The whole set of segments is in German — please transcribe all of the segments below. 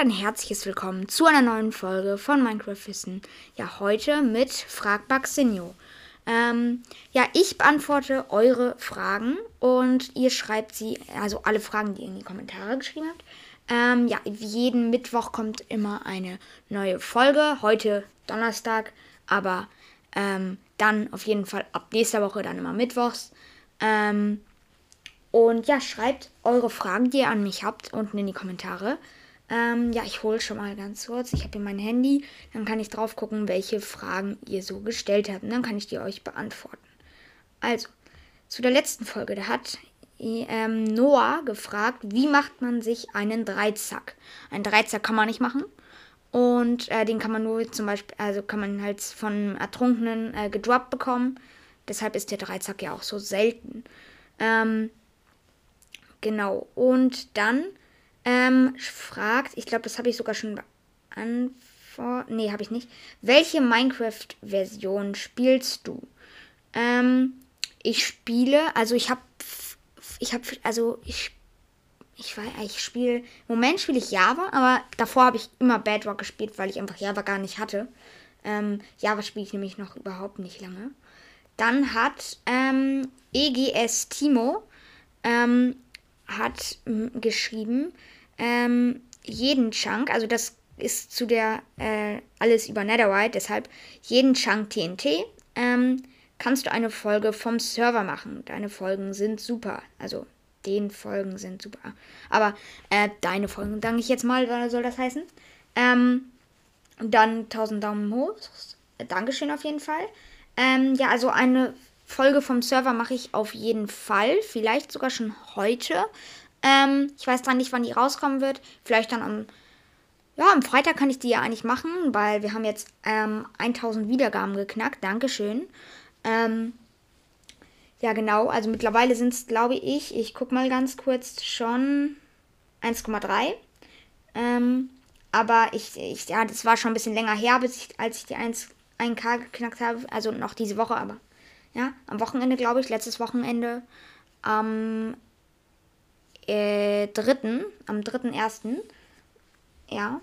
ein herzliches Willkommen zu einer neuen Folge von Minecraft Wissen. Ja, heute mit Frag Baxinho. Ähm, ja, ich beantworte eure Fragen und ihr schreibt sie, also alle Fragen, die ihr in die Kommentare geschrieben habt. Ähm, ja, jeden Mittwoch kommt immer eine neue Folge. Heute Donnerstag, aber ähm, dann auf jeden Fall ab nächster Woche dann immer Mittwochs. Ähm, und ja, schreibt eure Fragen, die ihr an mich habt, unten in die Kommentare. Ähm, ja, ich hole schon mal ganz kurz. Ich habe hier mein Handy. Dann kann ich drauf gucken, welche Fragen ihr so gestellt habt. Und dann kann ich die euch beantworten. Also, zu der letzten Folge. Da hat ähm, Noah gefragt, wie macht man sich einen Dreizack? Einen Dreizack kann man nicht machen. Und äh, den kann man nur zum Beispiel, also kann man halt von Ertrunkenen äh, gedroppt bekommen. Deshalb ist der Dreizack ja auch so selten. Ähm, genau. Und dann ähm, fragt, ich glaube, das habe ich sogar schon beantwortet. Nee, habe ich nicht. Welche Minecraft-Version spielst du? Ähm, ich spiele, also ich habe, ich habe, also ich, ich weiß, ich spiele, im Moment spiele ich Java, aber davor habe ich immer Bedrock gespielt, weil ich einfach Java gar nicht hatte. Ähm, Java spiele ich nämlich noch überhaupt nicht lange. Dann hat ähm, EGS Timo ähm, hat geschrieben, ähm, jeden Chunk, also das ist zu der äh, alles über Netherite, deshalb jeden Chunk TNT, ähm, kannst du eine Folge vom Server machen. Deine Folgen sind super. Also den Folgen sind super. Aber äh, deine Folgen, danke ich jetzt mal, was soll das heißen? Ähm, dann 1000 Daumen hoch. Dankeschön auf jeden Fall. Ähm, ja, also eine Folge vom Server mache ich auf jeden Fall. Vielleicht sogar schon heute. Ähm, ich weiß dann nicht, wann die rauskommen wird. Vielleicht dann am, ja, am Freitag kann ich die ja eigentlich machen, weil wir haben jetzt ähm, 1000 Wiedergaben geknackt. Dankeschön. Ähm, ja, genau. Also mittlerweile sind es, glaube ich, ich gucke mal ganz kurz, schon 1,3. Ähm, aber ich, ich, ja, das war schon ein bisschen länger her, bis ich, als ich die 1, 1K geknackt habe. Also noch diese Woche, aber ja, am Wochenende, glaube ich, letztes Wochenende am äh, 3., am 3.1. Ja.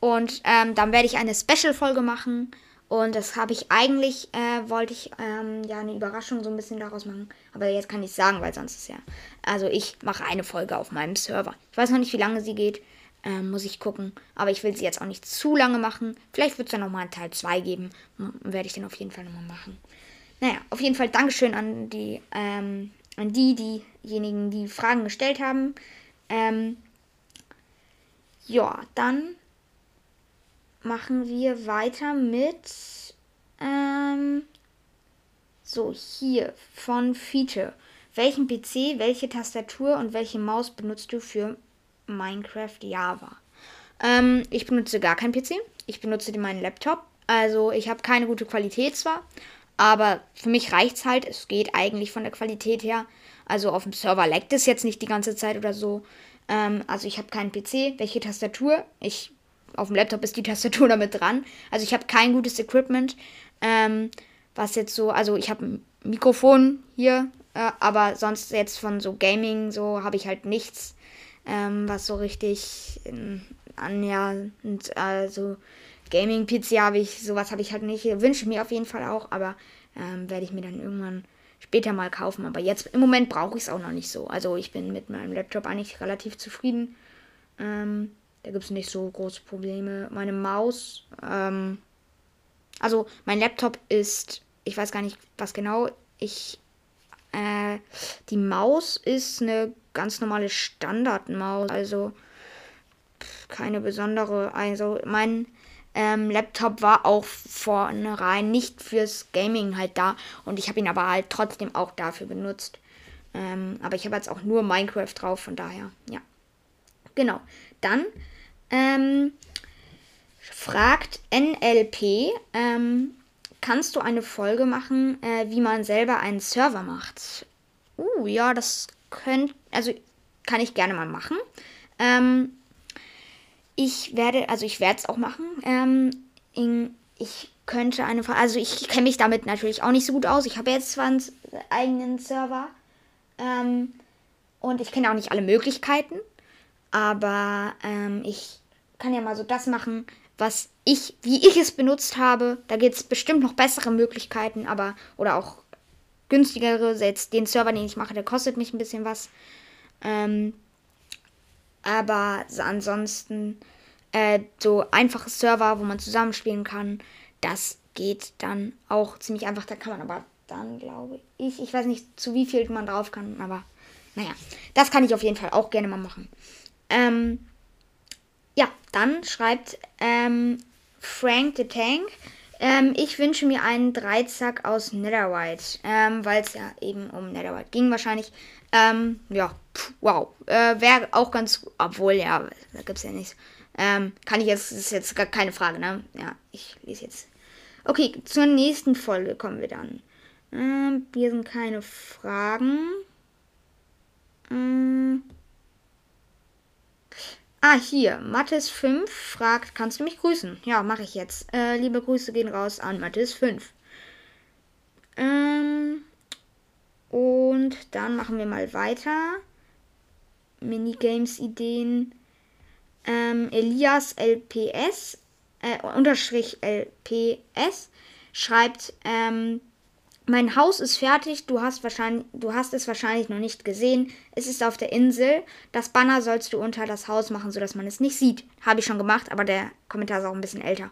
Und ähm, dann werde ich eine Special-Folge machen. Und das habe ich eigentlich, äh, wollte ich ähm, ja eine Überraschung so ein bisschen daraus machen. Aber jetzt kann ich sagen, weil sonst ist ja. Also ich mache eine Folge auf meinem Server. Ich weiß noch nicht, wie lange sie geht. Ähm, muss ich gucken. Aber ich will sie jetzt auch nicht zu lange machen. Vielleicht wird es dann nochmal einen Teil 2 geben. Werde ich den auf jeden Fall nochmal machen. Naja, auf jeden Fall Dankeschön an die, ähm, an die, diejenigen, die Fragen gestellt haben. Ähm, ja, dann machen wir weiter mit ähm, so hier von Fiete. Welchen PC, welche Tastatur und welche Maus benutzt du für Minecraft Java? Ähm, ich benutze gar keinen PC. Ich benutze meinen Laptop. Also ich habe keine gute Qualität zwar, aber für mich reicht es halt. Es geht eigentlich von der Qualität her. Also auf dem Server leckt es jetzt nicht die ganze Zeit oder so. Ähm, also ich habe keinen PC. Welche Tastatur? Ich auf dem Laptop ist die Tastatur damit dran. Also ich habe kein gutes Equipment. Ähm, was jetzt so, also ich habe ein Mikrofon hier, äh, aber sonst jetzt von so Gaming so habe ich halt nichts, ähm, was so richtig äh, annähernd, also Gaming-PC habe ich, sowas habe ich halt nicht. Wünsche mir auf jeden Fall auch, aber ähm, werde ich mir dann irgendwann später mal kaufen. Aber jetzt im Moment brauche ich es auch noch nicht so. Also ich bin mit meinem Laptop eigentlich relativ zufrieden. Ähm, da gibt es nicht so große Probleme. Meine Maus, ähm, also mein Laptop ist, ich weiß gar nicht, was genau. Ich, äh, die Maus ist eine ganz normale Standardmaus. Also keine besondere. Also mein ähm, Laptop war auch vornherein nicht fürs Gaming halt da und ich habe ihn aber halt trotzdem auch dafür benutzt. Ähm, aber ich habe jetzt auch nur Minecraft drauf, von daher, ja. Genau. Dann ähm, fragt NLP, ähm, kannst du eine Folge machen, äh, wie man selber einen Server macht? Uh, ja, das könnte, also kann ich gerne mal machen. Ähm, ich werde, also ich werde es auch machen. Ähm, in, ich könnte eine, also ich kenne mich damit natürlich auch nicht so gut aus. Ich habe jetzt zwar einen eigenen Server ähm, und ich kenne auch nicht alle Möglichkeiten, aber ähm, ich kann ja mal so das machen, was ich, wie ich es benutzt habe. Da gibt es bestimmt noch bessere Möglichkeiten, aber oder auch günstigere. Jetzt den Server, den ich mache, der kostet mich ein bisschen was. Ähm, aber ansonsten äh, so einfache Server, wo man zusammenspielen kann, das geht dann auch ziemlich einfach. Da kann man aber dann, glaube ich, ich weiß nicht, zu wie viel man drauf kann, aber naja, das kann ich auf jeden Fall auch gerne mal machen. Ähm, ja, dann schreibt ähm, Frank the Tank. Ähm, ich wünsche mir einen Dreizack aus Netherite, ähm, weil es ja eben um Netherite ging wahrscheinlich. Ähm, ja, pff, wow. Äh, Wäre auch ganz, obwohl, ja, da gibt es ja nichts. Ähm, kann ich jetzt, das ist jetzt gar keine Frage, ne? Ja, ich lese jetzt. Okay, zur nächsten Folge kommen wir dann. Ähm, hier sind keine Fragen. Ähm, Ah, hier, Mathis 5 fragt, kannst du mich grüßen? Ja, mache ich jetzt. Äh, liebe Grüße gehen raus an Mathis 5. Ähm, und dann machen wir mal weiter. Minigames-Ideen. Ähm, Elias LPS, äh, unterstrich LPS, schreibt, ähm, mein Haus ist fertig, du hast, wahrscheinlich, du hast es wahrscheinlich noch nicht gesehen. Es ist auf der Insel. Das Banner sollst du unter das Haus machen, sodass man es nicht sieht. Habe ich schon gemacht, aber der Kommentar ist auch ein bisschen älter.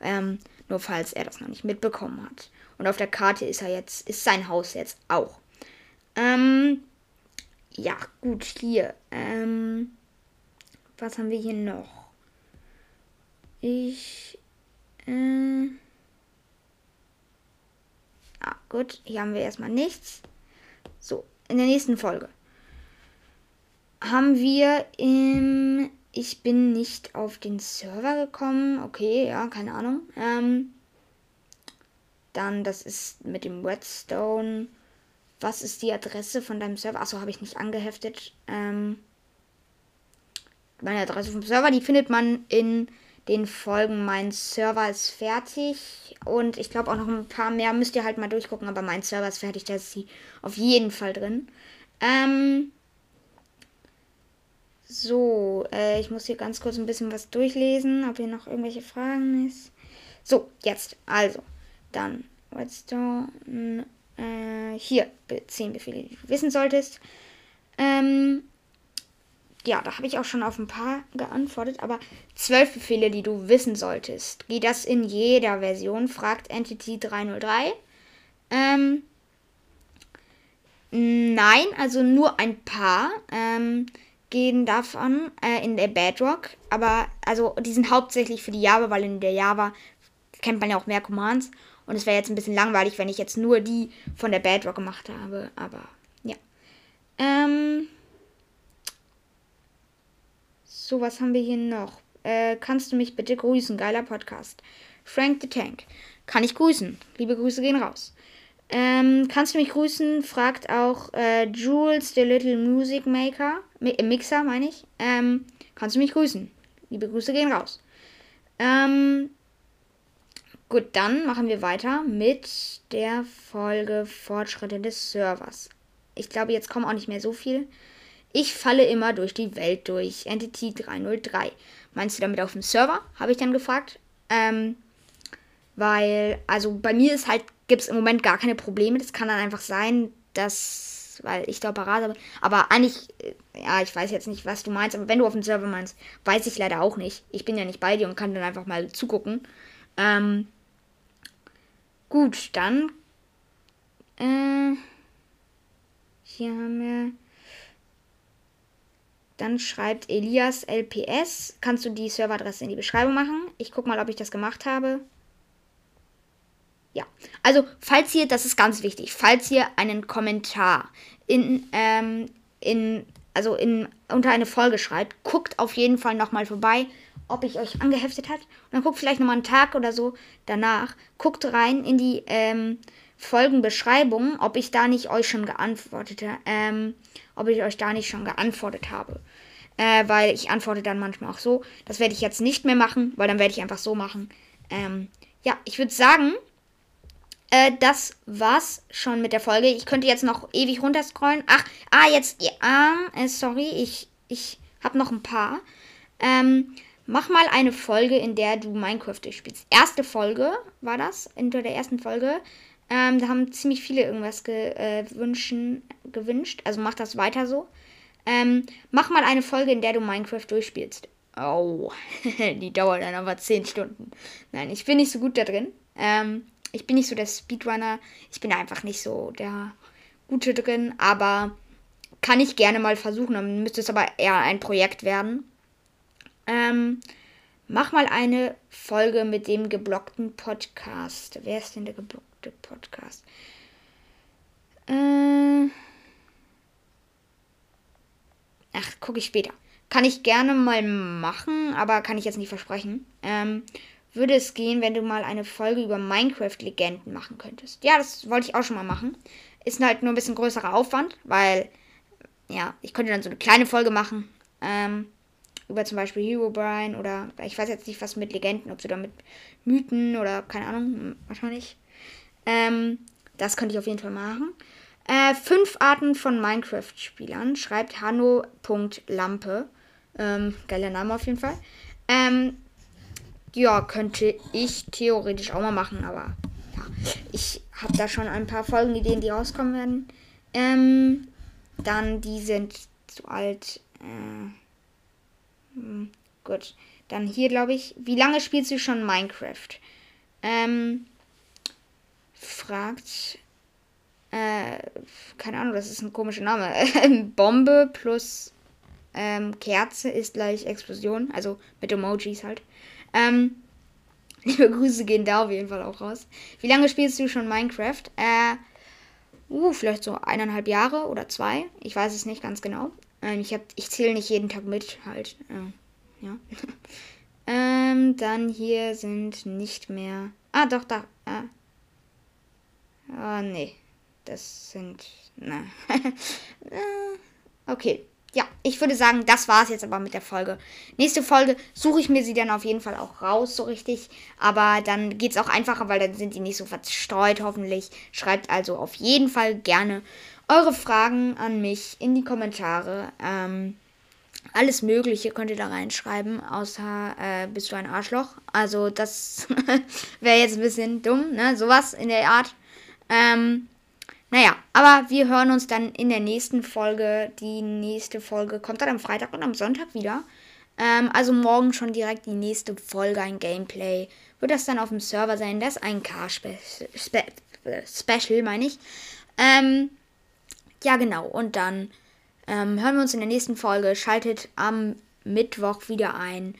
Ähm, nur falls er das noch nicht mitbekommen hat. Und auf der Karte ist er jetzt, ist sein Haus jetzt auch. Ähm, ja, gut, hier. Ähm, was haben wir hier noch? Ich. Äh, Ah, gut. Hier haben wir erstmal nichts. So, in der nächsten Folge haben wir im. Ich bin nicht auf den Server gekommen. Okay, ja, keine Ahnung. Ähm, dann, das ist mit dem Redstone. Was ist die Adresse von deinem Server? Achso, habe ich nicht angeheftet. Ähm, meine Adresse vom Server, die findet man in den Folgen. Mein Server ist fertig und ich glaube auch noch ein paar mehr müsst ihr halt mal durchgucken, aber mein Server ist fertig, da ist sie auf jeden Fall drin. Ähm, so, äh, ich muss hier ganz kurz ein bisschen was durchlesen, ob hier noch irgendwelche Fragen ist. So, jetzt, also, dann Redstone, äh, hier, 10 Befehle, die du wissen solltest. Ähm, ja, da habe ich auch schon auf ein paar geantwortet, aber zwölf Befehle, die du wissen solltest. Geht das in jeder Version? Fragt Entity 303. Ähm, nein, also nur ein paar ähm, gehen davon äh, in der Bedrock, aber also die sind hauptsächlich für die Java, weil in der Java kennt man ja auch mehr Commands und es wäre jetzt ein bisschen langweilig, wenn ich jetzt nur die von der Bedrock gemacht habe, aber ja. Ähm, so, was haben wir hier noch? Äh, kannst du mich bitte grüßen? Geiler Podcast. Frank the Tank. Kann ich grüßen? Liebe Grüße gehen raus. Ähm, kannst du mich grüßen? Fragt auch äh, Jules, the Little Music Maker. Mi Mixer, meine ich. Ähm, kannst du mich grüßen? Liebe Grüße gehen raus. Ähm, gut, dann machen wir weiter mit der Folge Fortschritte des Servers. Ich glaube, jetzt kommen auch nicht mehr so viel. Ich falle immer durch die Welt durch. Entity 303. Meinst du damit auf dem Server? Habe ich dann gefragt. Ähm, weil, also bei mir ist halt, gibt es im Moment gar keine Probleme. Das kann dann einfach sein, dass, weil ich da parat habe. Aber eigentlich, äh, ja, ich weiß jetzt nicht, was du meinst. Aber wenn du auf dem Server meinst, weiß ich leider auch nicht. Ich bin ja nicht bei dir und kann dann einfach mal zugucken. Ähm, gut, dann. Äh, hier haben wir. Dann schreibt Elias LPS. Kannst du die Serveradresse in die Beschreibung machen? Ich gucke mal, ob ich das gemacht habe. Ja, also falls ihr, das ist ganz wichtig, falls ihr einen Kommentar in, ähm, in, also in, unter eine Folge schreibt, guckt auf jeden Fall nochmal vorbei, ob ich euch angeheftet hat. Und dann guckt vielleicht nochmal einen Tag oder so danach. Guckt rein in die ähm, Folgenbeschreibung, ob ich da nicht euch schon geantwortet habe. Ähm, ob ich euch da nicht schon geantwortet habe. Äh, weil ich antworte dann manchmal auch so. Das werde ich jetzt nicht mehr machen, weil dann werde ich einfach so machen. Ähm, ja, ich würde sagen, äh, das war's schon mit der Folge. Ich könnte jetzt noch ewig runterscrollen. Ach, ah, jetzt, ja, äh, sorry, ich, ich habe noch ein paar. Ähm, mach mal eine Folge, in der du Minecraft durchspielst. Erste Folge war das, in der ersten Folge. Ähm, da haben ziemlich viele irgendwas gewünscht, äh, gewünscht. Also mach das weiter so. Ähm, mach mal eine Folge, in der du Minecraft durchspielst. Oh, die dauert dann aber 10 Stunden. Nein, ich bin nicht so gut da drin. Ähm, ich bin nicht so der Speedrunner. Ich bin einfach nicht so der Gute drin. Aber kann ich gerne mal versuchen. Dann müsste es aber eher ein Projekt werden. Ähm, mach mal eine Folge mit dem geblockten Podcast. Wer ist denn der geblockte Podcast? Äh, ach, gucke ich später. Kann ich gerne mal machen, aber kann ich jetzt nicht versprechen. Ähm, würde es gehen, wenn du mal eine Folge über Minecraft-Legenden machen könntest. Ja, das wollte ich auch schon mal machen. Ist halt nur ein bisschen größerer Aufwand, weil, ja, ich könnte dann so eine kleine Folge machen. Ähm, über zum Beispiel Hero Brian oder ich weiß jetzt nicht, was mit Legenden, ob sie da mit Mythen oder keine Ahnung, wahrscheinlich. Ähm, das könnte ich auf jeden Fall machen. Äh, fünf Arten von Minecraft-Spielern schreibt Hanno.lampe. Ähm, geiler Name auf jeden Fall. Ähm, ja, könnte ich theoretisch auch mal machen, aber ja, ich habe da schon ein paar Folgenideen, die rauskommen werden. Ähm, dann, die sind zu alt. Äh, hm, gut. Dann hier, glaube ich. Wie lange spielst du schon Minecraft? Ähm, fragt. Äh, keine Ahnung, das ist ein komischer Name. Bombe plus ähm, Kerze ist gleich Explosion. Also mit Emojis halt. Ähm, liebe Grüße gehen da auf jeden Fall auch raus. Wie lange spielst du schon Minecraft? Äh, uh, vielleicht so eineinhalb Jahre oder zwei. Ich weiß es nicht ganz genau. Ähm, ich, ich zähle nicht jeden Tag mit, halt. Äh, ja. ähm, dann hier sind nicht mehr. Ah, doch, da. Äh. Oh, nee. Das sind. Na. Äh, okay ja, ich würde sagen, das war es jetzt aber mit der Folge. Nächste Folge suche ich mir sie dann auf jeden Fall auch raus, so richtig. Aber dann geht es auch einfacher, weil dann sind die nicht so verstreut, hoffentlich. Schreibt also auf jeden Fall gerne eure Fragen an mich in die Kommentare. Ähm, alles Mögliche könnt ihr da reinschreiben, außer äh, bist du ein Arschloch. Also das wäre jetzt ein bisschen dumm, ne? Sowas in der Art. Ähm, naja, aber wir hören uns dann in der nächsten Folge. Die nächste Folge kommt dann am Freitag und am Sonntag wieder. Ähm, also morgen schon direkt die nächste Folge, ein Gameplay. Wird das dann auf dem Server sein? Das ist ein Car-Special, meine ich. Ähm, ja, genau. Und dann ähm, hören wir uns in der nächsten Folge. Schaltet am Mittwoch wieder ein.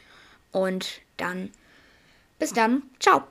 Und dann bis dann. Ciao.